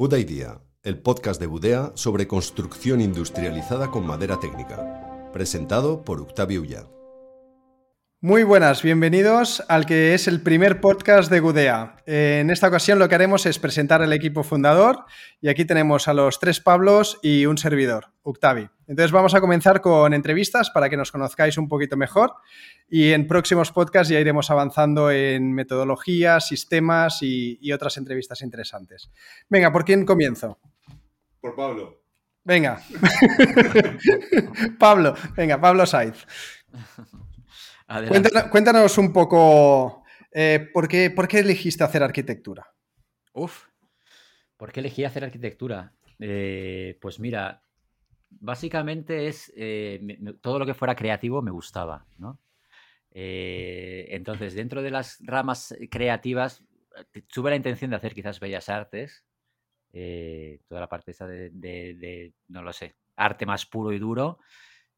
Buda Idea, el podcast de Budea sobre construcción industrializada con madera técnica. Presentado por Octavio Ulla. Muy buenas, bienvenidos al que es el primer podcast de Gudea. En esta ocasión lo que haremos es presentar el equipo fundador y aquí tenemos a los tres Pablos y un servidor, Octavi. Entonces vamos a comenzar con entrevistas para que nos conozcáis un poquito mejor y en próximos podcasts ya iremos avanzando en metodologías, sistemas y, y otras entrevistas interesantes. Venga, ¿por quién comienzo? Por Pablo. Venga. Pablo, venga, Pablo Saiz. Cuéntanos, cuéntanos, un poco eh, ¿por, qué, ¿por, qué, elegiste hacer arquitectura. Uf, ¿por qué elegí hacer arquitectura? Eh, pues mira, básicamente es eh, todo lo que fuera creativo me gustaba, ¿no? entonces, dentro de las ramas creativas, tuve la intención de hacer quizás bellas artes, toda la parte esa de, de, no lo sé, arte más puro y duro,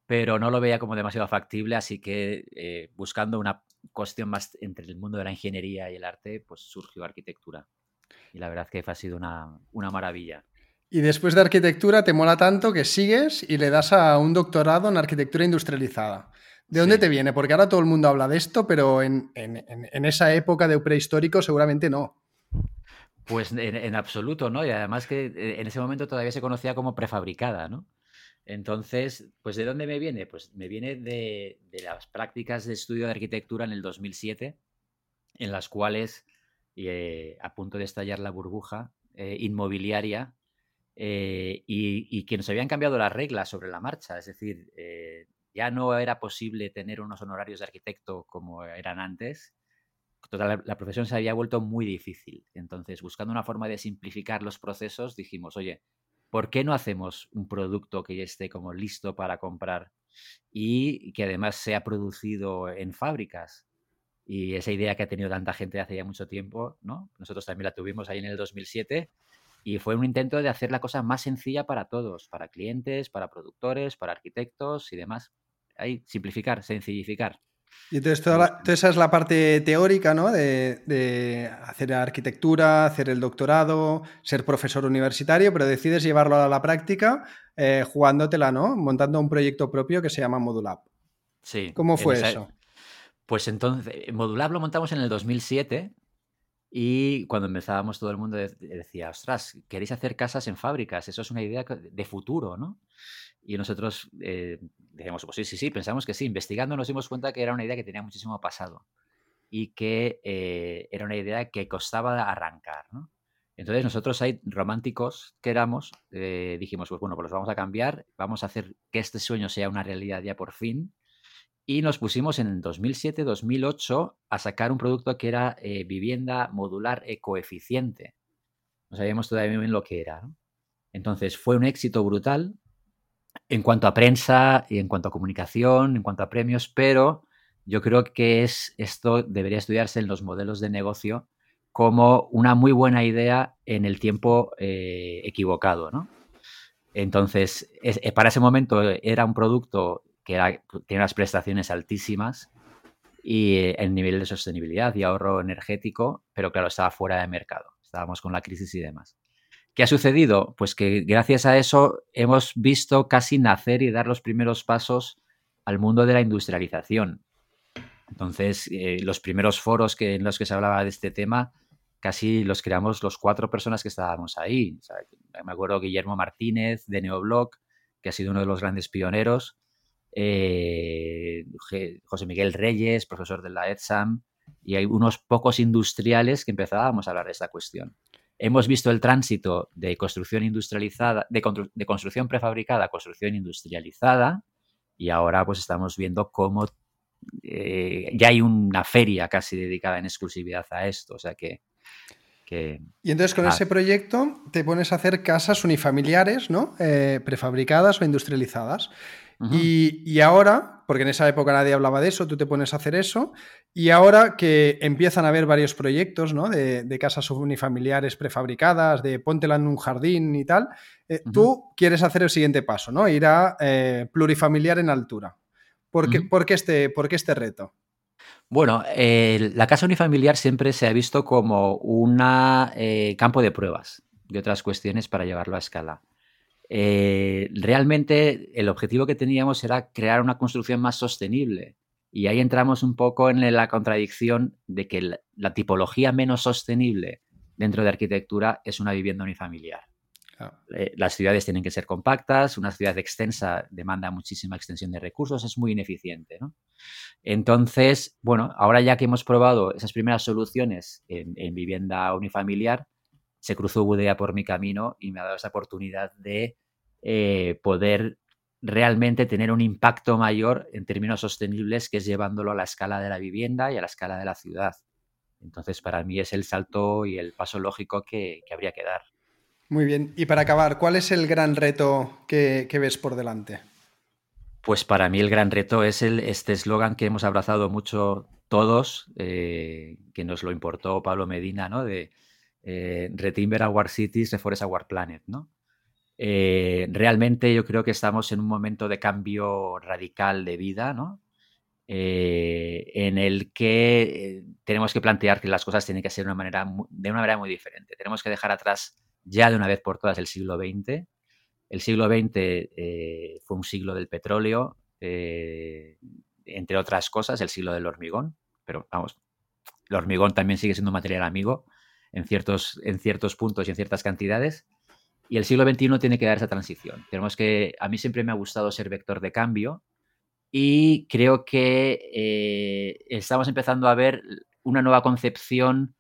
pero no lo veía como demasiado factible, así que eh, buscando una cuestión más entre el mundo de la ingeniería y el arte, pues surgió arquitectura. Y la verdad que ha sido una, maravilla. Y después de arquitectura te mola tanto que sigues y le das a un doctorado en arquitectura industrializada. ¿De dónde te viene? Porque ahora todo el mundo habla de esto, pero en, esa época de prehistórico seguramente no. Pues en, en, absoluto, ¿no? Y además que eh, en ese momento todavía se conocía como prefabricada, ¿no? Entonces, pues ¿de dónde me viene? Pues me viene de, las prácticas de estudio de arquitectura en el 2007, en las cuales, eh, a punto de estallar la burbuja eh, inmobiliaria, eh, y, que nos habían cambiado las reglas sobre la marcha, es decir, ya no era posible tener unos honorarios de arquitecto como eran antes, Toda la, profesión se había vuelto muy difícil. Entonces, buscando una forma de simplificar los procesos, dijimos, oye, ¿por qué no hacemos un producto que ya esté como listo para comprar y que además sea producido en fábricas? Y esa idea que ha tenido tanta gente hace ya mucho tiempo, ¿no? Nosotros también la tuvimos ahí en el 2007 y fue un intento de hacer la cosa más sencilla para todos, para clientes, para productores, para arquitectos y demás. Ahí, simplificar, sencillificar. Y entonces, toda, esa es la parte teórica, ¿no? De, hacer arquitectura, hacer el doctorado, ser profesor universitario, pero decides llevarlo a la práctica eh, jugándotela, ¿no? Montando un proyecto propio que se llama Modulab. Sí. ¿Cómo fue eso? Pues entonces, Modulab lo montamos en el 2007 y cuando empezábamos todo el mundo decía, ostras, queréis hacer casas en fábricas, eso es una idea de futuro, ¿no? Y nosotros eh, decíamos, pues sí, sí, sí, pensamos que sí. Investigando nos dimos cuenta que era una idea que tenía muchísimo pasado y que eh, era una idea que costaba arrancar. Entonces nosotros ahí, románticos que éramos, eh, dijimos, pues bueno, pues los vamos a cambiar, vamos a hacer que este sueño sea una realidad ya por fin. Y nos pusimos en 2007-2008 a sacar un producto que era eh, vivienda modular ecoeficiente. No sabíamos todavía bien lo que era. Entonces fue un éxito brutal en cuanto a prensa y en cuanto a comunicación, en cuanto a premios, pero yo creo que es, esto debería estudiarse en los modelos de negocio como una muy buena idea en el tiempo eh, equivocado, ¿no? Entonces, eh, para ese momento era un producto que tiene unas prestaciones altísimas y eh, el nivel de sostenibilidad y ahorro energético, pero claro, estaba fuera de mercado. Estábamos con la crisis y demás. ¿Qué ha sucedido? Pues que gracias a eso hemos visto casi nacer y dar los primeros pasos al mundo de la industrialización. Entonces, eh, los primeros foros que, en los que se hablaba de este tema, casi los creamos los cuatro personas que estábamos ahí. me acuerdo Guillermo Martínez de Neoblock, que ha sido uno de los grandes pioneros, eh, José Miguel Reyes, profesor de la EDSAM, y hay unos pocos industriales que empezábamos a hablar de esta cuestión. Hemos visto el tránsito de construcción industrializada, de, construcción prefabricada a construcción industrializada, y ahora pues estamos viendo cómo eh, ya hay una feria casi dedicada en exclusividad a esto. O sea que. Y entonces con ah. ese proyecto te pones a hacer casas unifamiliares, ¿no? Eh, prefabricadas o industrializadas y, ahora, porque en esa época nadie hablaba de eso, tú te pones a hacer eso, y ahora que empiezan a haber varios proyectos ¿no? de, casas unifamiliares prefabricadas, de póntela en un jardín y tal, eh, tú quieres hacer el siguiente paso, ¿no? Ir a eh, plurifamiliar en altura. ¿Por qué, este, ¿por este reto? Bueno, la casa unifamiliar siempre se ha visto como un eh, campo de pruebas. de otras cuestiones para llevarlo a escala. Eh, realmente el objetivo que teníamos era crear una construcción más sostenible. Y ahí entramos un poco en la contradicción de que la tipología menos sostenible dentro de arquitectura es una vivienda unifamiliar. Eh, las ciudades tienen que ser compactas, una ciudad extensa demanda muchísima extensión de recursos, es muy ineficiente. Entonces, bueno, ahora ya que hemos probado esas primeras soluciones en, vivienda unifamiliar, se cruzó Budea por mi camino y me ha dado esa oportunidad de eh, poder realmente tener un impacto mayor en términos sostenibles, que es llevándolo a la escala de la vivienda y a la escala de la ciudad. Entonces, para mí es el salto y el paso lógico que habría que dar. Muy bien. Y para acabar, ¿cuál es el gran reto que, ves por delante? Pues para mí el gran reto es el, este eslogan que hemos abrazado mucho todos, eh, que nos lo importó Pablo Medina, ¿no? De eh, Retimber Our Cities, Reforest Our Planet, ¿no? Eh, realmente yo creo que estamos en un momento de cambio radical de vida, ¿no? en el que tenemos que plantear que las cosas tienen que ser de una, manera, de una manera muy diferente. Tenemos que dejar atrás ya de una vez por todas el siglo XX. El siglo XX eh, fue un siglo del petróleo, eh, entre otras cosas, el siglo del hormigón, pero vamos, el hormigón también sigue siendo material amigo en ciertos, en ciertos puntos y en ciertas cantidades. Y el siglo XXI tiene que dar esa transición. Tenemos que, a mí siempre me ha gustado ser vector de cambio y creo que eh, estamos empezando a ver una nueva concepción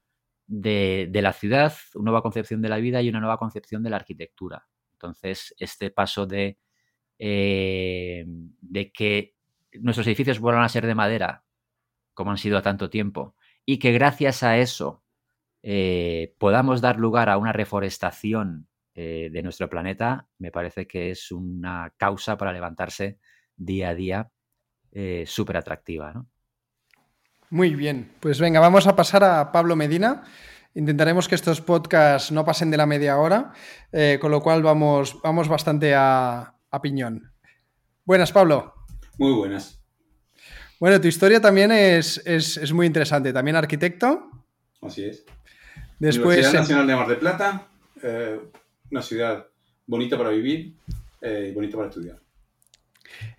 de, la ciudad, una nueva concepción de la vida y una nueva concepción de la arquitectura. Entonces, este paso de, eh, de que nuestros edificios vuelvan a ser de madera, como han sido a tanto tiempo, y que gracias a eso eh, podamos dar lugar a una reforestación eh, de nuestro planeta, me parece que es una causa para levantarse día a día súper atractiva. ¿no? Muy bien, pues venga, vamos a pasar a Pablo Medina. Intentaremos que estos podcasts no pasen de la media hora, eh, con lo cual vamos, vamos bastante a, piñón. Buenas, Pablo. Muy buenas. Bueno, tu historia también es, muy interesante. También arquitecto. Así es. Después, Universidad Nacional de Mar de Plata, eh, una ciudad bonita para vivir eh, y bonita para estudiar.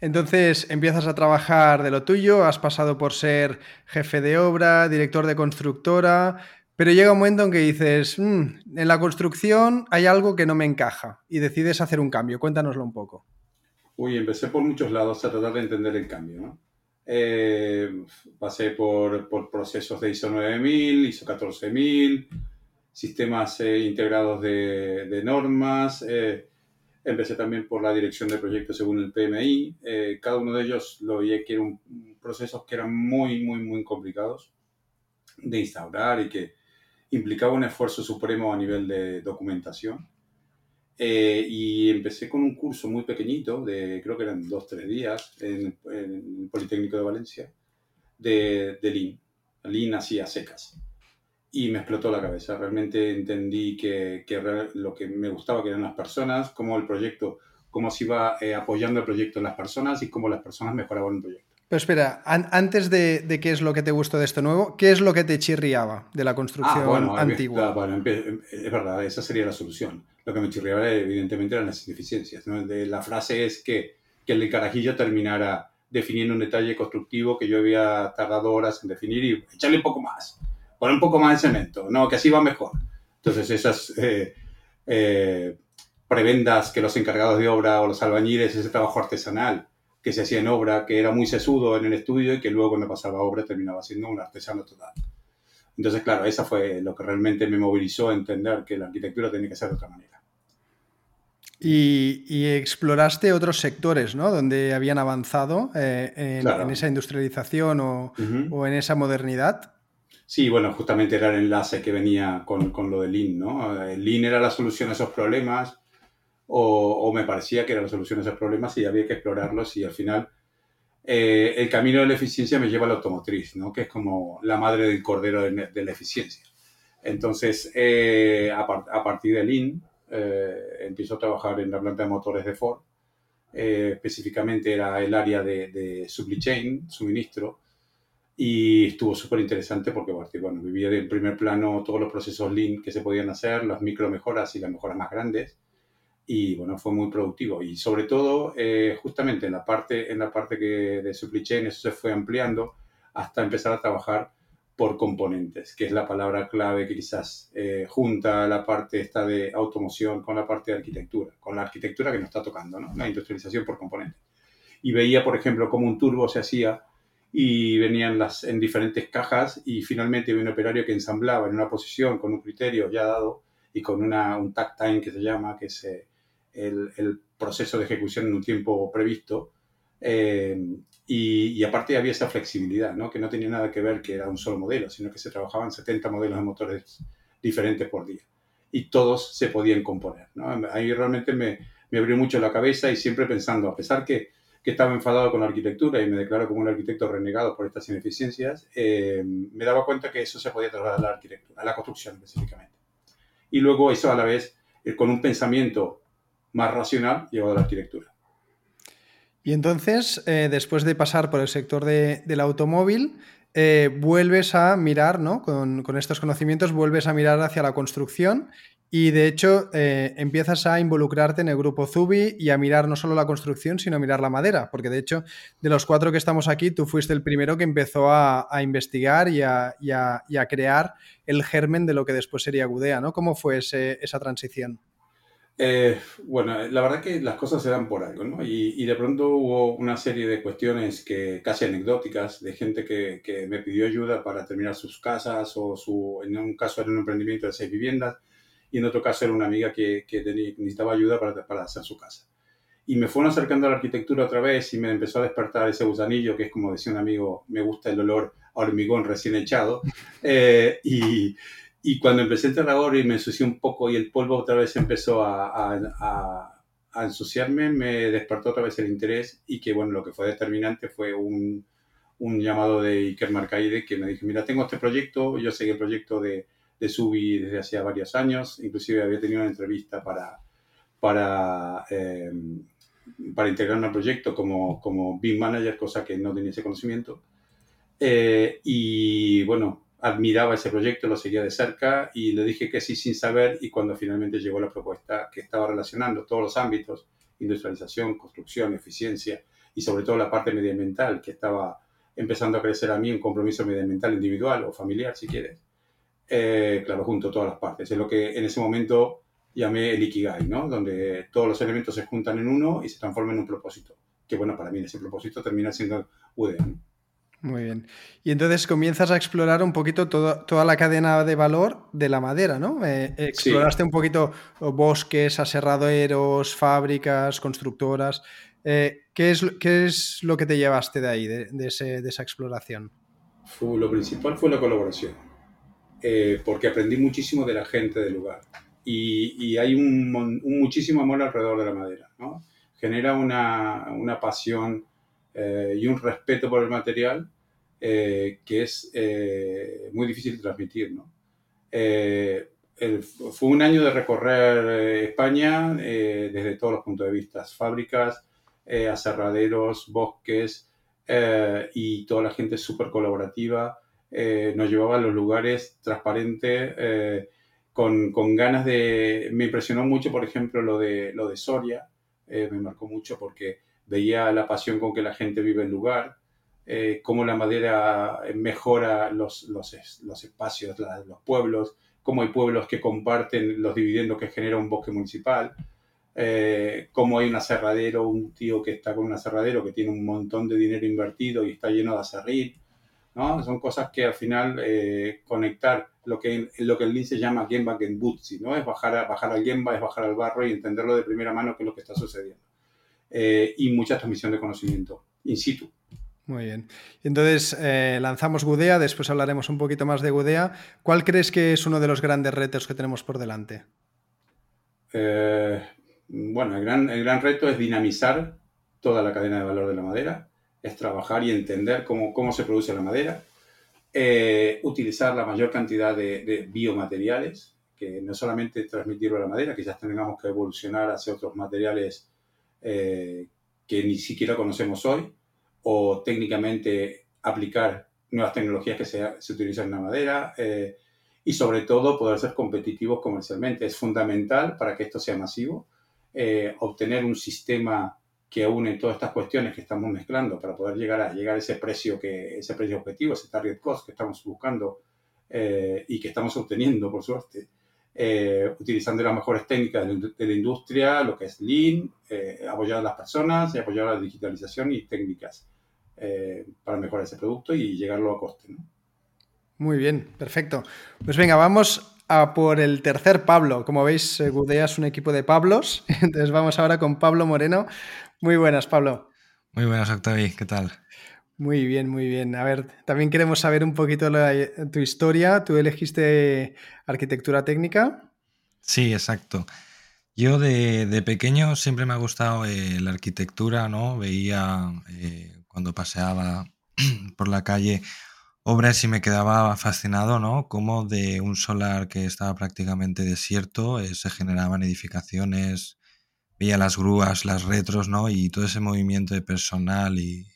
Entonces empiezas a trabajar de lo tuyo, has pasado por ser jefe de obra, director de constructora, pero llega un momento en que dices, mm, en la construcción hay algo que no me encaja y decides hacer un cambio. Cuéntanoslo un poco. Uy, empecé por muchos lados a tratar de entender el cambio. ¿no? Eh, pasé por, procesos de ISO 9000, ISO 14000, sistemas eh, integrados de, normas. Eh, Empecé también por la dirección de proyectos según el PMI. Eh, cada uno de ellos lo veía que eran procesos que eran muy, muy, muy complicados de instaurar y que implicaba un esfuerzo supremo a nivel de documentación. Eh, y empecé con un curso muy pequeñito, de creo que eran dos, tres días, en, el Politécnico de Valencia, de, de Lean. Lean hacía secas y me explotó la cabeza. Realmente entendí que, que, lo que me gustaba que eran las personas, cómo el proyecto, cómo se iba eh, apoyando el proyecto en las personas y cómo las personas mejoraban el proyecto. Pero espera, antes de, de, qué es lo que te gustó de esto nuevo, ¿qué es lo que te chirriaba de la construcción ah, bueno, antigua? bueno, es verdad, esa sería la solución. Lo que me chirriaba evidentemente eran las ineficiencias. De, la frase es que, que el carajillo terminara definiendo un detalle constructivo que yo había tardado horas en definir y echarle un poco más poner un poco más de cemento, no, que así va mejor. Entonces esas eh, eh, prebendas que los encargados de obra o los albañiles, ese trabajo artesanal que se hacía en obra, que era muy sesudo en el estudio y que luego cuando pasaba obra terminaba siendo un artesano total. Entonces, claro, esa fue lo que realmente me movilizó a entender que la arquitectura tenía que ser de otra manera. Y, exploraste otros sectores, ¿no? Donde habían avanzado eh, en, esa industrialización o, o, en esa modernidad. Sí, bueno, justamente era el enlace que venía con, con lo de Lean, ¿no? El Lean era la solución a esos problemas, o, me parecía que era la solución a esos problemas y había que explorarlos y al final eh, el camino de la eficiencia me lleva a la automotriz, ¿no? Que es como la madre del cordero de, la eficiencia. Entonces, eh, a, partir de Lean, eh, empiezo a trabajar en la planta de motores de Ford. específicamente era el área de, de supply chain, suministro, y estuvo súper interesante porque, bueno, vivía en primer plano todos los procesos Lean que se podían hacer, las micro mejoras y las mejoras más grandes. Y bueno, fue muy productivo. Y sobre todo, eh, justamente en la parte, en la parte que de supply chain, eso se fue ampliando hasta empezar a trabajar por componentes, que es la palabra clave que quizás eh, junta la parte esta de automoción con la parte de arquitectura, con la arquitectura que nos está tocando, ¿no? La industrialización por componentes. Y veía, por ejemplo, cómo un turbo se hacía y venían las, en diferentes cajas y finalmente había un operario que ensamblaba en una posición con un criterio ya dado y con una, un takt time que se llama, que es eh, el, el, proceso de ejecución en un tiempo previsto. Eh, y, y, aparte había esa flexibilidad, ¿no? que no tenía nada que ver que era un solo modelo, sino que se trabajaban 70 modelos de motores diferentes por día y todos se podían componer. ¿no? Ahí realmente me, me abrió mucho la cabeza y siempre pensando, a pesar que que estaba enfadado con la arquitectura y me declaró como un arquitecto renegado por estas ineficiencias, eh, me daba cuenta que eso se podía trasladar a la arquitectura, a la construcción específicamente. Y luego eso a la vez, eh, con un pensamiento más racional, llevado a la arquitectura. Y entonces, eh, después de pasar por el sector de, del automóvil, vuelves a mirar, ¿no? Con, con, estos conocimientos, vuelves a mirar hacia la construcción y de hecho, eh, empiezas a involucrarte en el grupo Zubi y a mirar no solo la construcción, sino a mirar la madera, porque de hecho, de los cuatro que estamos aquí, tú fuiste el primero que empezó a, investigar y a, crear el germen de lo que después sería Gudea, ¿no? ¿Cómo fue esa transición? Eh, bueno, la verdad que las cosas se dan por algo, ¿no? Y, de pronto hubo una serie de cuestiones que casi anecdóticas de gente que, que me pidió ayuda para terminar sus casas o su, en un caso era un emprendimiento de seis viviendas y en otro caso era una amiga que, que necesitaba ayuda para, para, hacer su casa. Y me fueron acercando a la arquitectura otra vez y me empezó a despertar ese gusanillo, que es como decía un amigo, me gusta el olor a hormigón recién echado. Eh, y, y, cuando empecé el terrador y me ensucié un poco y el polvo otra vez empezó a, a, a, ensuciarme, me despertó otra vez el interés y que bueno, lo que fue determinante fue un, un llamado de Iker Marcaide que me dijo, mira, tengo este proyecto, yo seguí el proyecto de de Subi desde hacía varios años, inclusive había tenido una entrevista para, para, eh, para integrarme al proyecto como, como BIM Manager, cosa que no tenía ese conocimiento. Eh, y bueno, admiraba ese proyecto, lo seguía de cerca y le dije que sí sin saber y cuando finalmente llegó la propuesta que estaba relacionando todos los ámbitos, industrialización, construcción, eficiencia y sobre todo la parte medioambiental que estaba empezando a crecer a mí un compromiso medioambiental individual o familiar, si quieres, eh, claro, junto a todas las partes. Es lo que en ese momento llamé el Ikigai, ¿no? Donde todos los elementos se juntan en uno y se transforman en un propósito. Que bueno, para mí ese propósito termina siendo UDA. Muy bien. Y entonces comienzas a explorar un poquito toda la cadena de valor de la madera, ¿no? Eh, exploraste un poquito bosques, aserraderos, fábricas, constructoras. Eh, ¿qué, es, ¿Qué es lo que te llevaste de ahí, de, de, ese, de esa exploración? lo principal fue la colaboración eh, porque aprendí muchísimo de la gente del lugar. Y, hay un, muchísimo amor alrededor de la madera. ¿no? Genera una, una pasión eh, y un respeto por el material eh, que es muy difícil de transmitir. ¿no? fue un año de recorrer España desde todos los puntos de vista, fábricas, aserraderos, bosques y toda la gente súper colaborativa. Eh, nos llevaba a los lugares transparentes, eh, con, ganas de... Me impresionó mucho, por ejemplo, lo de, lo de Soria, eh, me marcó mucho porque veía la pasión con que la gente vive el lugar, cómo la madera mejora los, los, espacios, los pueblos, cómo hay pueblos que comparten los dividendos que genera un bosque municipal. Eh, cómo hay un aserradero, un tío que está con un aserradero que tiene un montón de dinero invertido y está lleno de aserrín, ¿no? Son cosas que al final eh, conectar lo que, lo que el Lean se llama Gemba Genbutsi, ¿no? Es bajar, a, bajar al Gemba, es bajar al barro y entenderlo de primera mano qué es lo que está sucediendo. Eh, y mucha transmisión de conocimiento in situ. Muy bien. Entonces eh, lanzamos Gudea, después hablaremos un poquito más de Gudea. ¿Cuál crees que es uno de los grandes retos que tenemos por delante? bueno, el gran, el gran reto es dinamizar toda la cadena de valor de la madera es trabajar y entender cómo, cómo se produce la madera, eh, utilizar la mayor cantidad de, biomateriales, que no solamente transmitirlo a la madera, quizás tengamos que evolucionar hacia otros materiales eh, que ni siquiera conocemos hoy, o técnicamente aplicar nuevas tecnologías que se, se utilizan en la madera eh, y sobre todo poder ser competitivos comercialmente. Es fundamental para que esto sea masivo, obtener un sistema que une todas estas cuestiones que estamos mezclando para poder llegar a llegar a ese precio que ese precio objetivo, ese target cost que estamos buscando eh, y que estamos obteniendo por suerte, utilizando las mejores técnicas de, la industria, lo que es Lean, apoyar a las personas y apoyar a la digitalización y técnicas. Eh, para mejorar ese producto y llegarlo a coste. Muy bien, perfecto. Pues venga, vamos a por el tercer Pablo. Como veis, eh, Gudea es un equipo de Pablos. Entonces vamos ahora con Pablo Moreno. Muy buenas, Pablo. Muy buenas, Octavi. ¿Qué tal? Muy bien, muy bien. A ver, también queremos saber un poquito tu historia. ¿Tú elegiste arquitectura técnica? Sí, exacto. Yo de, pequeño siempre me ha gustado eh, la arquitectura, ¿no? Veía cuando paseaba por la calle obras y me quedaba fascinado, ¿no? Cómo de un solar que estaba prácticamente desierto eh, se generaban edificaciones, veía las grúas, las retros, ¿no? Y todo ese movimiento de personal y,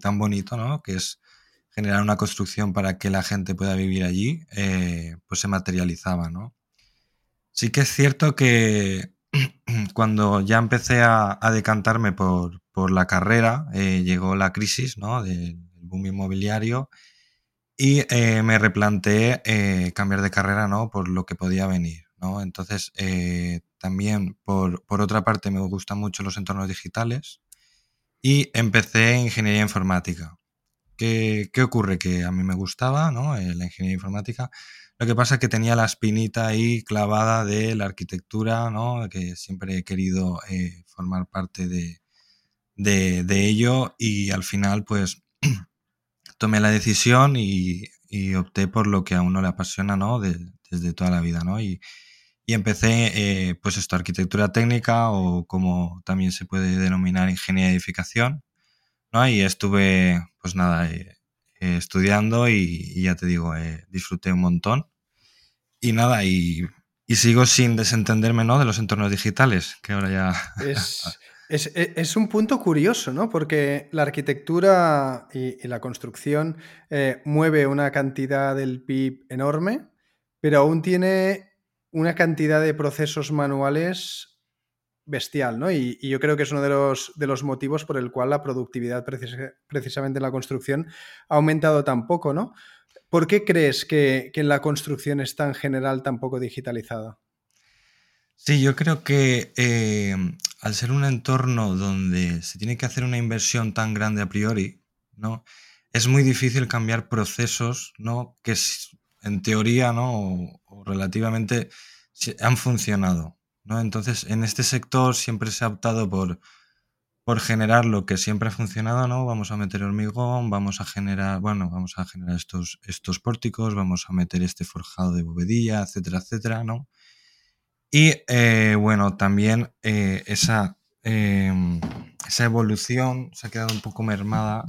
tan bonito, ¿no? Que es generar una construcción para que la gente pueda vivir allí, eh, pues se materializaba, ¿no? Sí que es cierto que cuando ya empecé a decantarme por, por la carrera eh, llegó la crisis ¿no? del boom inmobiliario y eh, me replanteé cambiar de carrera ¿no? por lo que podía venir. ¿no? Entonces, también por, por, otra parte me gustan mucho los entornos digitales y empecé ingeniería informática. ¿Qué, ¿Qué, ocurre? Que a mí me gustaba ¿no? la ingeniería informática. Lo que pasa es que tenía la espinita ahí clavada de la arquitectura, ¿no? que siempre he querido formar parte de, de, ello y al final pues tomé la decisión y, opté por lo que a uno le apasiona, ¿no? desde toda la vida, ¿no? Empecé, eh, pues esto, arquitectura técnica o como también se puede denominar ingeniería de edificación, ¿no? Y estuve, pues nada, eh, eh, estudiando y, ya te digo, disfruté un montón. Y nada, y, sigo sin desentenderme, ¿no? De los entornos digitales, que ahora ya... E, es, un punto curioso, ¿no? Porque la arquitectura y, la construcción eh, mueve una cantidad del PIB enorme, pero aún tiene una cantidad de procesos manuales bestial, ¿no? Y, yo creo que es uno de los, de los, motivos por el cual la productividad precisamente en la construcción ha aumentado tan poco, ¿no? ¿Por qué crees que, que la construcción está en general tan poco digitalizada? Sí, yo creo que eh, al ser un entorno donde se tiene que hacer una inversión tan grande a priori, ¿no? Es muy difícil cambiar procesos, ¿no? Que en teoría, ¿no? O, relativamente han funcionado, ¿no? Entonces, en este sector siempre se ha optado por, por generar lo que siempre ha funcionado, ¿no? Vamos a meter hormigón, vamos a generar, bueno, vamos a generar estos, estos pórticos, vamos a meter este forjado de bovedilla, etcétera, etcétera, ¿no? Y eh, bueno, también eh, esa, em, esa evolución se ha quedado un poco mermada.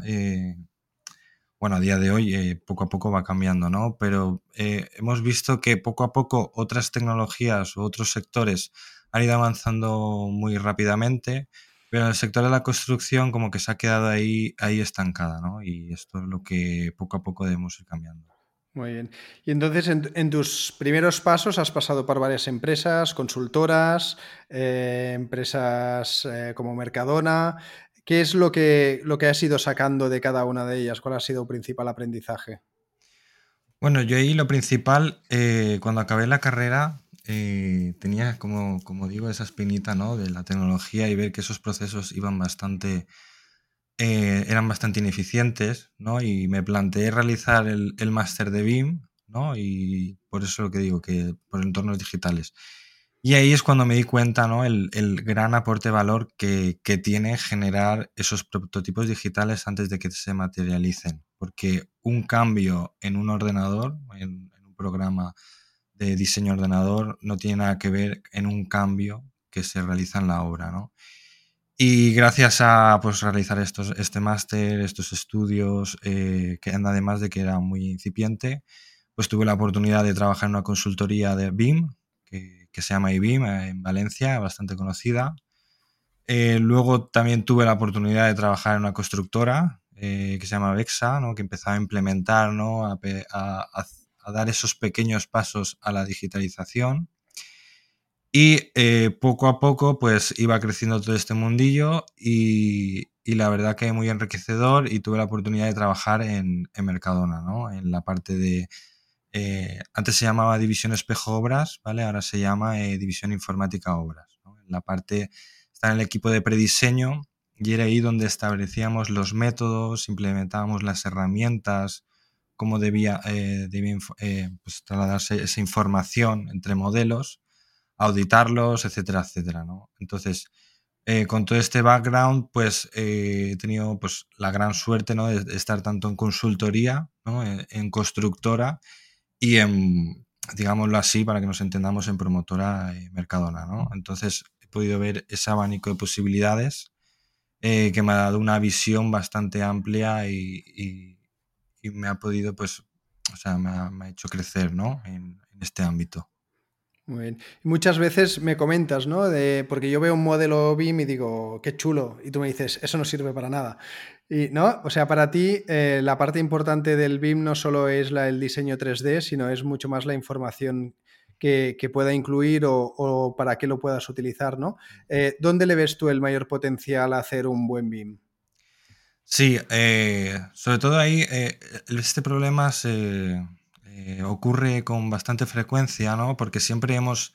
Eh, bueno, a día de hoy poco a poco va cambiando, ¿no? Pero hemos visto que poco a poco otras tecnologías u otros sectores han ido avanzando muy rápidamente, pero el sector de la construcción como que se ha quedado ahí, ahí estancada, ¿no? Y esto es lo que poco a poco debemos ir cambiando. Muy bien. Y entonces, en, tus primeros pasos has pasado por varias empresas, consultoras, eh, empresas eh, como Mercadona. ¿Qué es lo que, lo que has ido sacando de cada una de ellas? ¿Cuál ha sido el principal aprendizaje? Bueno, yo ahí lo principal, eh, cuando acabé la carrera, tenía, como, como digo, esa espinita ¿no? de la tecnología y ver que esos procesos iban bastante eh, eran bastante ineficientes, ¿no? Y me planteé realizar el, el máster de BIM, ¿no? Y por eso lo que digo, que por entornos digitales. Y ahí es cuando me di cuenta, ¿no? El, el gran aporte de valor que, que, tiene generar esos prototipos digitales antes de que se materialicen. Porque un cambio en un ordenador, en, un programa de diseño ordenador, no tiene nada que ver en un cambio que se realiza en la obra, ¿no? Y gracias a pues, realizar estos, este máster, estos estudios, eh, que además de que era muy incipiente, pues tuve la oportunidad de trabajar en una consultoría de BIM, que, se llama IBIM, eh, en Valencia, bastante conocida. Eh, luego también tuve la oportunidad de trabajar en una constructora, que se llama Vexa, ¿no? que empezaba a implementar, ¿no? a, dar esos pequeños pasos a la digitalización. Y eh, poco a poco, pues iba creciendo todo este mundillo y, la verdad que muy enriquecedor y tuve la oportunidad de trabajar en, Mercadona, ¿no? En la parte de... Eh, antes se llamaba División Espejo Obras, ¿vale? Ahora se llama eh, División Informática Obras. En la parte... Está en el equipo de prediseño y era ahí donde establecíamos los métodos, implementábamos las herramientas, cómo debía, pues, trasladarse esa información entre modelos auditarlos, etcétera, etcétera. Entonces, eh, con todo este background, pues eh, he tenido pues, la gran suerte ¿no? de estar tanto en consultoría, ¿no? en, constructora y en, digámoslo así, para que nos entendamos, en promotora eh, Mercadona. ¿no? Entonces he podido ver ese abanico de posibilidades que me ha dado una visión bastante amplia y, me ha podido, pues, o sea, me ha, hecho crecer ¿no? en este ámbito. Muy bien. muchas veces me comentas, ¿no? De, porque yo veo un modelo BIM y digo, qué chulo. Y tú me dices, eso no sirve para nada. Y, ¿no? O sea, para ti eh, la parte importante del BIM no solo es el diseño 3D, sino es mucho más la información que, pueda incluir o, para qué lo puedas utilizar, ¿no? Eh, ¿Dónde le ves tú el mayor potencial a hacer un buen BIM? Sí, eh, sobre todo ahí, este problema se ocurre con bastante frecuencia, ¿no? Porque siempre hemos,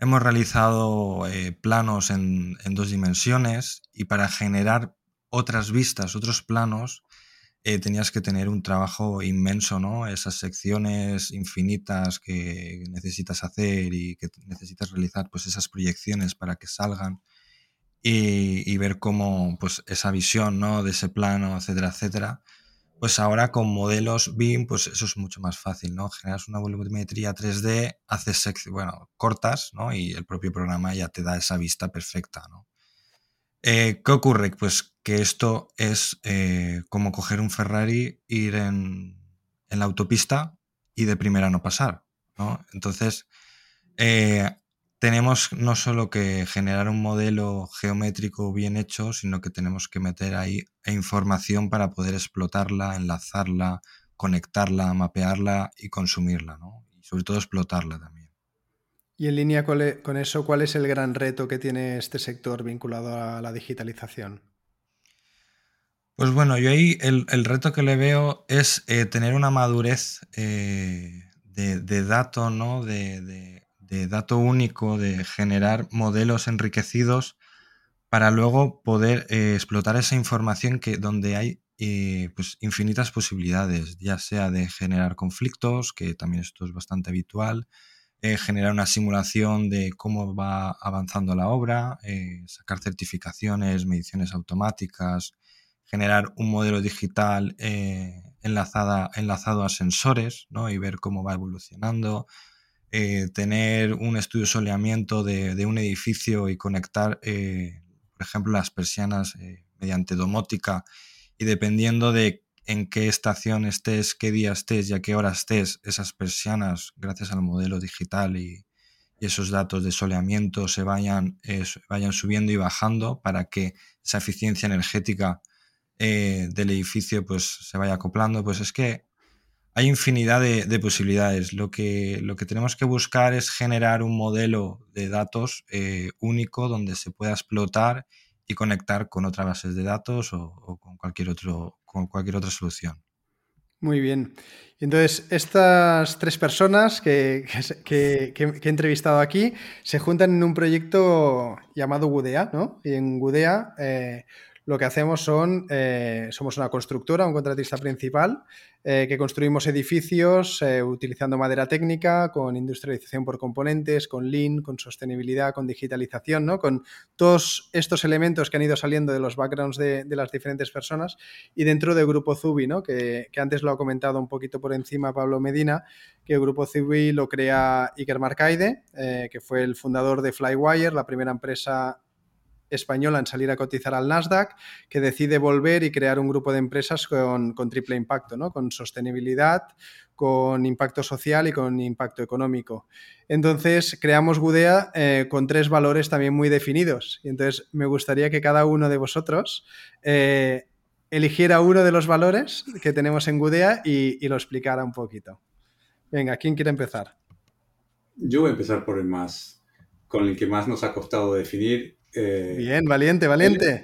hemos realizado planos en, dos dimensiones y para generar otras vistas, otros planos, eh, tenías que tener un trabajo inmenso, ¿no? Esas secciones infinitas que necesitas hacer y que necesitas realizar, pues esas proyecciones para que salgan y, ver cómo, pues esa visión, ¿no? De ese plano, etcétera, etcétera pues ahora con modelos BIM, pues eso es mucho más fácil, ¿no? Generas una volumetría 3D, haces, bueno, cortas, ¿no? Y el propio programa ya te da esa vista perfecta, ¿no? Eh, ¿Qué ocurre? Pues que esto es eh, como coger un Ferrari, ir en, la autopista y de primera no pasar, ¿no? Entonces, eh, tenemos no solo que generar un modelo geométrico bien hecho, sino que tenemos que meter ahí información para poder explotarla, enlazarla, conectarla, mapearla y consumirla, ¿no? Y sobre todo explotarla también. Y en línea e, con eso, ¿cuál es el gran reto que tiene este sector vinculado a la digitalización? Pues bueno, yo ahí el, reto que le veo es eh, tener una madurez eh, de, de dato, ¿no? de de dato único, de generar modelos enriquecidos para luego poder eh, explotar esa información que donde hay eh, pues infinitas posibilidades, ya sea de generar conflictos, que también esto es bastante habitual, eh, generar una simulación de cómo va avanzando la obra, sacar certificaciones, mediciones automáticas, generar un modelo digital enlazada, enlazado a sensores ¿no? y ver cómo va evolucionando, eh, tener un estudio de soleamiento de, un edificio y conectar, eh, por ejemplo, las persianas eh, mediante domótica y dependiendo de en qué estación estés, qué día estés y a qué hora estés, esas persianas, gracias al modelo digital y, esos datos de soleamiento se vayan, vayan subiendo y bajando para que esa eficiencia energética del edificio pues se vaya acoplando, pues es que hay infinidad de, posibilidades. Lo que, lo que tenemos que buscar es generar un modelo de datos eh, único donde se pueda explotar y conectar con otras bases de datos o, con, cualquier otro, con cualquier otra solución. Muy bien. Entonces, estas tres personas que, he entrevistado aquí se juntan en un proyecto llamado Gudea, ¿no? Y en Gudea eh, lo que hacemos son, eh, somos una constructora, un contratista principal, eh, que construimos edificios eh, utilizando madera técnica, con industrialización por componentes, con lean, con sostenibilidad, con digitalización, ¿no? con todos estos elementos que han ido saliendo de los backgrounds de, las diferentes personas y dentro del Grupo Zubi, ¿no? que, antes lo ha comentado un poquito por encima Pablo Medina, que el Grupo Zubi lo crea Iker Marcaide, que fue el fundador de Flywire, la primera empresa española en salir a cotizar al Nasdaq, que decide volver y crear un grupo de empresas con, triple impacto, ¿no? con sostenibilidad, con impacto social y con impacto económico. Entonces, creamos Gudea eh, con tres valores también muy definidos. Y entonces, me gustaría que cada uno de vosotros eh, eligiera uno de los valores que tenemos en Gudea y, lo explicara un poquito. Venga, ¿quién quiere empezar? Yo voy a empezar por el más, con el que más nos ha costado definir. Eh, Bien, valiente, valiente.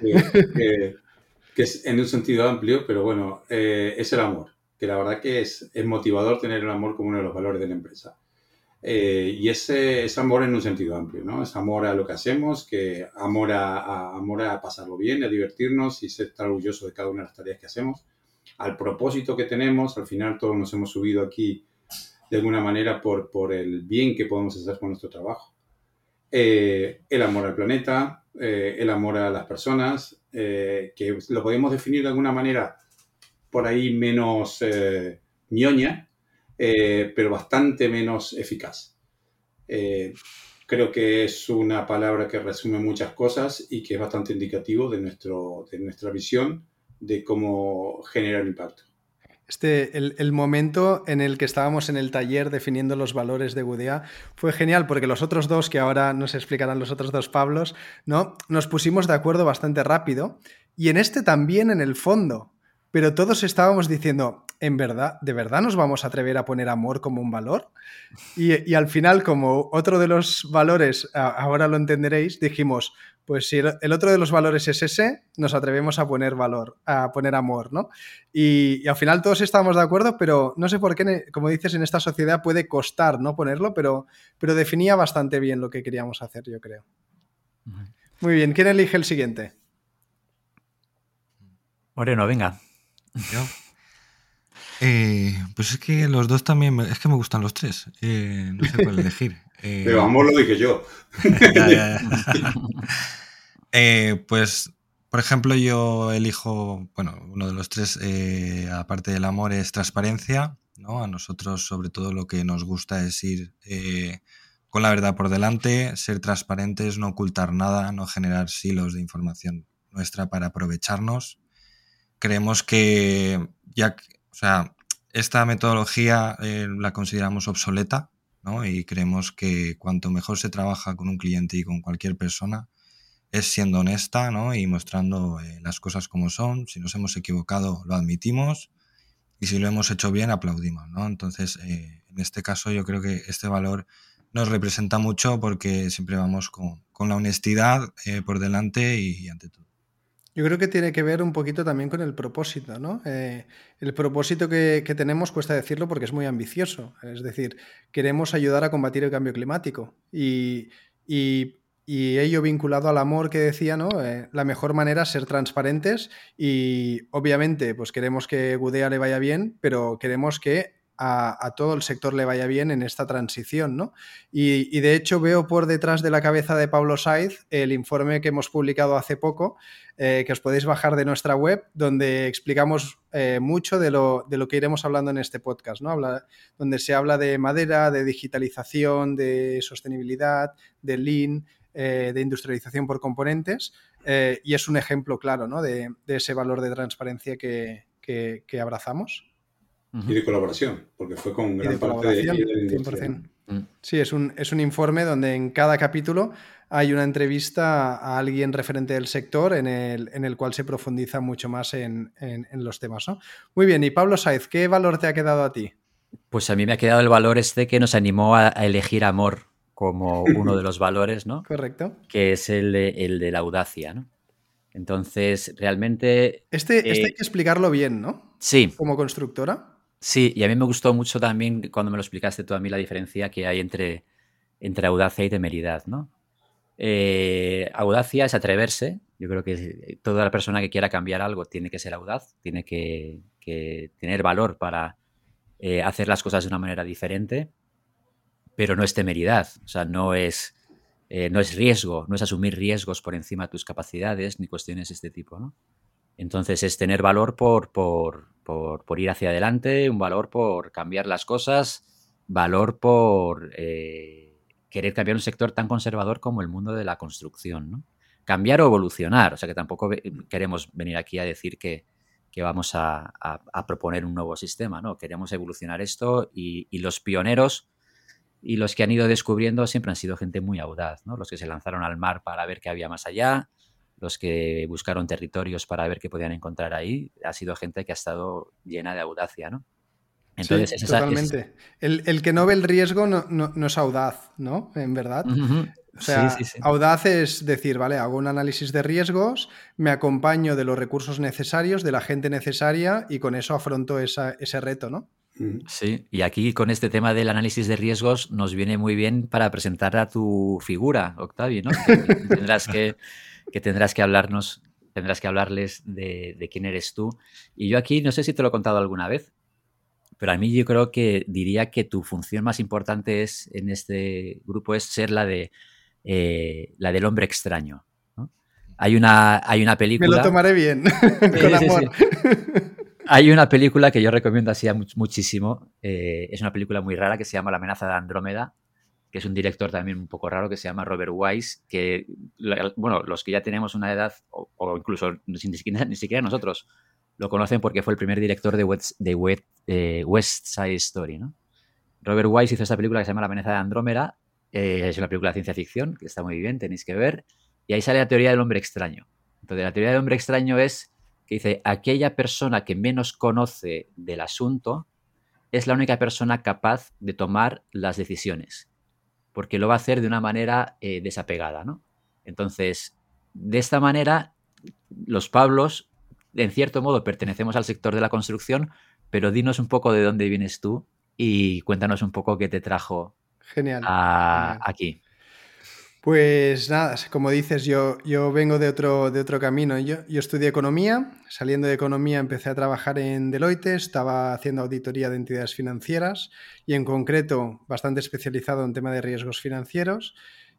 que es en un sentido amplio, pero bueno, eh, es el amor, que la verdad que es, es motivador tener el amor como uno de los valores de la empresa. Eh, y ese es amor en un sentido amplio, ¿no? Es amor a lo que hacemos, que amor a, amor a pasarlo bien, a divertirnos y ser estar orgulloso de cada una de las tareas que hacemos, al propósito que tenemos, al final todos nos hemos subido aquí de alguna manera por, por el bien que podemos hacer con nuestro trabajo. Eh, el amor al planeta, eh, el amor a las personas, que lo podemos definir de alguna manera por ahí menos ñoña, eh, pero bastante menos eficaz. Eh, creo que es una palabra que resume muchas cosas y que es bastante indicativo de, nuestro, de nuestra visión de cómo generar impacto. Este, el, momento en el que estábamos en el taller definiendo los valores de Gudea fue genial porque los otros dos, que ahora nos explicarán los otros dos Pablos, ¿no? nos pusimos de acuerdo bastante rápido y en este también en el fondo, pero todos estábamos diciendo, ¿en verdad, de verdad nos vamos a atrever a poner amor como un valor? Y, al final, como otro de los valores, ahora lo entenderéis, dijimos, pues si el, otro de los valores es ese, nos atrevemos a poner valor, a poner amor, ¿no? Y, al final todos estábamos de acuerdo, pero no sé por qué, como dices, en esta sociedad puede costar, ¿no? Ponerlo, pero, pero definía bastante bien lo que queríamos hacer, yo creo. Muy bien, ¿quién elige el siguiente? Moreno, venga. ¿Yo? Eh, pues es que los dos también, es que me gustan los tres. Eh, no sé cuál elegir. Eh, Pero vamos, lo dije yo. pues, por ejemplo, yo elijo, bueno, uno de los tres, aparte del amor, es transparencia. ¿no? A nosotros, sobre todo, lo que nos gusta es ir con la verdad por delante, ser transparentes, no ocultar nada, no generar silos de información nuestra para aprovecharnos creemos que ya, o sea, esta metodología eh, la consideramos obsoleta, ¿no? Y creemos que cuanto mejor se trabaja con un cliente y con cualquier persona, es siendo honesta, ¿no? Y mostrando eh, las cosas como son. Si nos hemos equivocado, lo admitimos. Y si lo hemos hecho bien, aplaudimos, ¿no? Entonces, eh, en este caso, yo creo que este valor nos representa mucho porque siempre vamos con, con la honestidad por delante y ante todo. Yo creo que tiene que ver un poquito también con el propósito, ¿no? Eh, el propósito que, tenemos cuesta decirlo porque es muy ambicioso. Es decir, queremos ayudar a combatir el cambio climático y, ello vinculado al amor que decía, ¿no? Eh, la mejor manera es ser transparentes y obviamente pues queremos que Gudea le vaya bien, pero queremos que a, todo el sector le vaya bien en esta transición. ¿no? Y, de hecho veo por detrás de la cabeza de Pablo Saiz el informe que hemos publicado hace poco, eh, que os podéis bajar de nuestra web, donde explicamos eh, mucho de lo, de lo, que iremos hablando en este podcast, ¿no? Habla, donde se habla de madera, de digitalización, de sostenibilidad, de lean, eh, de industrialización por componentes, y es un ejemplo claro ¿no? de, ese valor de transparencia que, que abrazamos. Y de colaboración, porque fue con gran parte de, la mm. Sí, es un, es un informe donde en cada capítulo hay una entrevista a alguien referente del sector en el, en el cual se profundiza mucho más en, en, los temas. ¿no? Muy bien, y Pablo Saiz, ¿qué valor te ha quedado a ti? Pues a mí me ha quedado el valor este que nos animó a, elegir amor como uno de los valores, ¿no? Correcto. Que es el de, el de la audacia, ¿no? Entonces, realmente... Este, este hay eh, que explicarlo bien, ¿no? Sí. Como constructora. Sí, y a mí me gustó mucho también cuando me lo explicaste tú a mí la diferencia que hay entre, entre audacia y temeridad, ¿no? Eh, audacia es atreverse. Yo creo que toda la persona que quiera cambiar algo tiene que ser audaz, tiene que, tener valor para eh, hacer las cosas de una manera diferente, pero no es temeridad, o sea, no es, eh, no es riesgo, no es asumir riesgos por encima de tus capacidades ni cuestiones de este tipo, ¿no? Entonces es tener valor por, por, por, ir hacia adelante, un valor por cambiar las cosas, valor por eh, querer cambiar un sector tan conservador como el mundo de la construcción. ¿no? Cambiar o evolucionar, o sea que tampoco queremos venir aquí a decir que, vamos a, proponer un nuevo sistema, ¿no? Queremos evolucionar esto y, y, los pioneros y los que han ido descubriendo siempre han sido gente muy audaz, ¿no? Los que se lanzaron al mar para ver qué había más allá, los que buscaron territorios para ver qué podían encontrar ahí, ha sido gente que ha estado llena de audacia, ¿no? Entonces, sí, totalmente. El, que no ve el riesgo no, es audaz, ¿no? En verdad. O sea, audaz es decir, vale, hago un análisis de riesgos, me acompaño de los recursos necesarios, de la gente necesaria y con eso afronto ese reto, ¿no? Sí, y aquí con este tema del análisis de riesgos nos viene muy bien para presentar a tu figura, Octavio, ¿no? tendrás que, tendrás que hablarnos, tendrás que hablarles de, de, quién eres tú. Y yo aquí, no sé si te lo he contado alguna vez, pero a mí yo creo que diría que tu función más importante es en este grupo es ser la de eh, la del hombre extraño. Hay, una, hay una película. Me lo tomaré bien, con amor. Hay una película que yo recomiendo así muchísimo. Eh, es una película muy rara que se llama La amenaza de Andrómeda, que es un director también un poco raro que se llama Robert Wise, que, bueno, los que ya tenemos una edad, o, incluso ni siquiera, ni siquiera, nosotros, lo conocen porque fue el primer director de eh, West Side Story, ¿no? Robert Wise hizo esta película que se llama La amenaza de Andrómeda, eh, es una película de ciencia ficción que está muy bien, tenéis que ver. Y ahí sale la teoría del hombre extraño. Entonces, la teoría del hombre extraño es que dice, aquella persona que menos conoce del asunto es la única persona capaz de tomar las decisiones, porque lo va a hacer de una manera eh, desapegada, ¿no? Entonces, de esta manera, los Pablos, en cierto modo, pertenecemos al sector de la construcción, pero dinos un poco de dónde vienes tú y cuéntanos un poco qué te trajo Genial. aquí. Pues nada, como dices, yo, yo vengo de otro, de otro camino. Yo, yo, estudié economía, saliendo de economía empecé a trabajar en Deloitte, estaba haciendo auditoría de entidades financieras y en concreto bastante especializado en tema de riesgos financieros.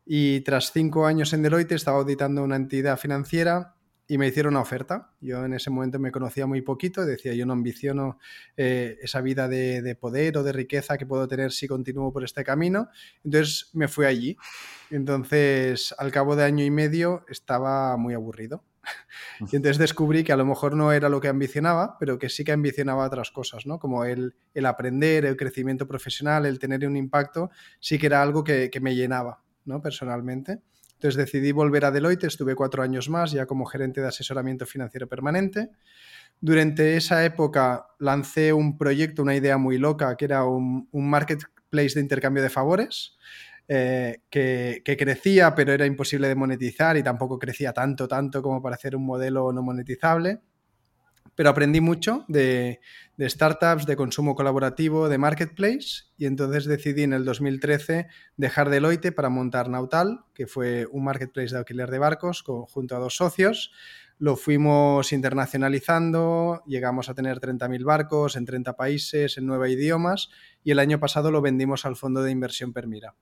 Y tras cinco años en Deloitte estaba auditando una entidad financiera y me hicieron una oferta. Yo en ese momento me conocía muy poquito, decía yo no ambiciono eh, esa vida de, poder o de riqueza que puedo tener si continúo por este camino. Entonces me fui allí. Entonces al cabo de año y medio estaba muy aburrido. Y entonces descubrí que a lo mejor no era lo que ambicionaba, pero que sí que ambicionaba otras cosas, ¿no? Como el, el aprender, el crecimiento profesional, el tener un impacto, sí que era algo que, que me llenaba, ¿no? Personalmente. Entonces decidí volver a Deloitte, estuve cuatro años más ya como gerente de asesoramiento financiero permanente. Durante esa época lancé un proyecto, una idea muy loca, que era un, marketplace de intercambio de favores. Eh, que, que, crecía, pero era imposible de monetizar y tampoco crecía tanto, tanto como para hacer un modelo no monetizable pero aprendí mucho de, startups, de consumo colaborativo, de marketplace y entonces decidí en el 2013 dejar Deloitte para montar Nautal, que fue un marketplace de alquiler de barcos junto a dos socios. Lo fuimos internacionalizando, llegamos a tener 30.000 barcos en 30 países, en nueve idiomas y el año pasado lo vendimos al fondo de inversión Permira.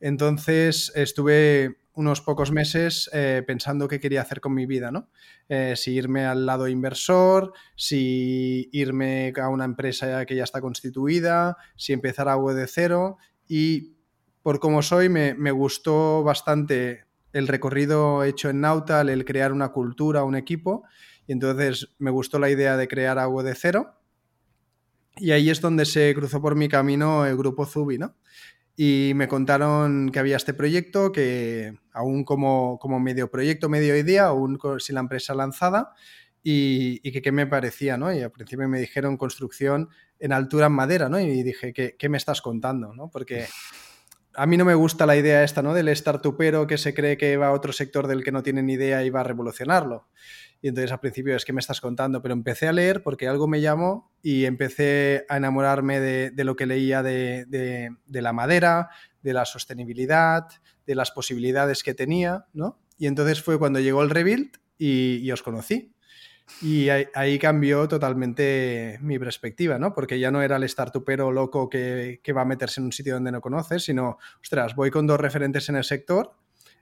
Entonces estuve unos pocos meses eh, pensando qué quería hacer con mi vida, ¿no? Eh, si irme al lado inversor, si irme a una empresa que ya está constituida, si empezar algo de cero y por como soy me, gustó bastante el recorrido hecho en Nautal, el crear una cultura, un equipo y entonces me gustó la idea de crear algo de cero y ahí es donde se cruzó por mi camino el grupo Zubi, ¿no? Y me contaron que había este proyecto, que aún como, como medio proyecto, medio idea, aún sin la empresa lanzada, y, que qué me parecía, ¿no? Y al principio me dijeron construcción en altura en madera, ¿no? Y dije, ¿qué, qué me estás contando, ¿no? Porque a mí no me gusta la idea esta, ¿no? Del startupero que se cree que va a otro sector del que no tiene ni idea y va a revolucionarlo. Y entonces al principio es que me estás contando, pero empecé a leer porque algo me llamó y empecé a enamorarme de, lo que leía de, la madera, de la sostenibilidad, de las posibilidades que tenía, ¿no? Y entonces fue cuando llegó el Rebuild y, os conocí. Y ahí, cambió totalmente mi perspectiva, ¿no? Porque ya no era el startupero loco que, que va a meterse en un sitio donde no conoces, sino, ostras, voy con dos referentes en el sector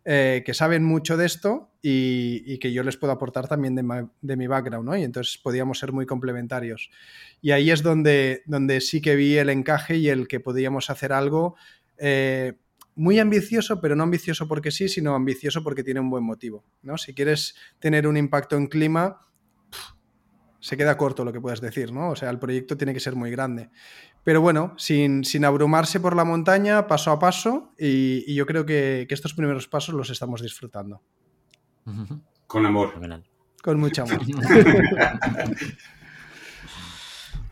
eh, que saben mucho de esto y, que yo les puedo aportar también de, mi background, ¿no? Y entonces podíamos ser muy complementarios. Y ahí es donde, donde sí que vi el encaje y el que podíamos hacer algo eh, muy ambicioso, pero no ambicioso porque sí, sino ambicioso porque tiene un buen motivo, ¿no? Si quieres tener un impacto en clima, se queda corto lo que puedes decir, ¿no? O sea, el proyecto tiene que ser muy grande. Pero bueno, sin, abrumarse por la montaña, paso a paso, y, yo creo que, estos primeros pasos los estamos disfrutando. Con amor. Con mucho amor.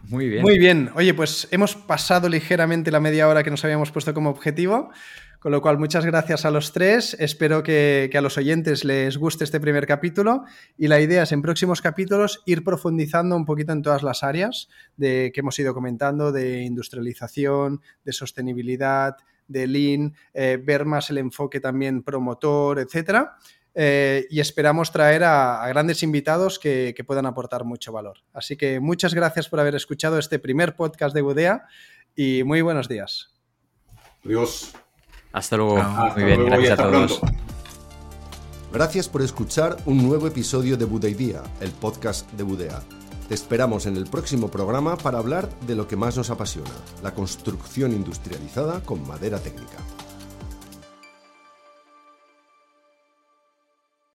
Muy bien. Muy bien. Oye, pues hemos pasado ligeramente la media hora que nos habíamos puesto como objetivo. Con lo cual, muchas gracias a los tres. Espero que, a los oyentes les guste este primer capítulo. Y la idea es en próximos capítulos ir profundizando un poquito en todas las áreas de, que hemos ido comentando, de industrialización, de sostenibilidad, de lean, eh, ver más el enfoque también promotor, etcétera. Eh, y esperamos traer a, grandes invitados que, puedan aportar mucho valor. Así que muchas gracias por haber escuchado este primer podcast de Budea y muy buenos días. Adiós. Hasta luego. muy bien, gracias a todos. Gracias por escuchar un nuevo episodio de Budea el podcast de Budea. Te esperamos en el próximo programa para hablar de lo que más nos apasiona, la construcción industrializada con madera técnica.